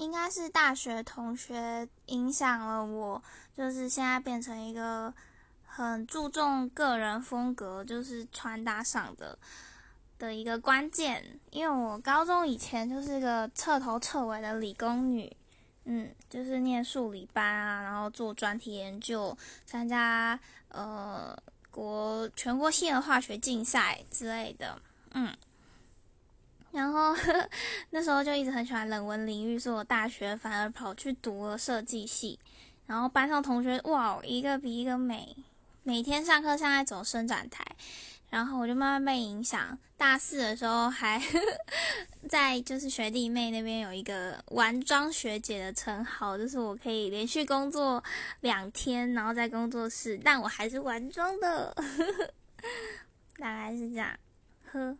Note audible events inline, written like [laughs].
应该是大学同学影响了我，就是现在变成一个很注重个人风格，就是穿搭上的的一个关键。因为我高中以前就是个彻头彻尾的理工女，嗯，就是念数理班啊，然后做专题研究，参加呃国全国性的化学竞赛之类的，嗯。然 [laughs] 后那时候就一直很喜欢人文领域，所以我大学反而跑去读了设计系。然后班上同学哇，一个比一个美，每天上课像在走伸展台。然后我就慢慢被影响，大四的时候还 [laughs] 在就是学弟妹那边有一个玩妆学姐的称号，就是我可以连续工作两天，然后在工作室，但我还是玩妆的，[laughs] 大概是这样，呵。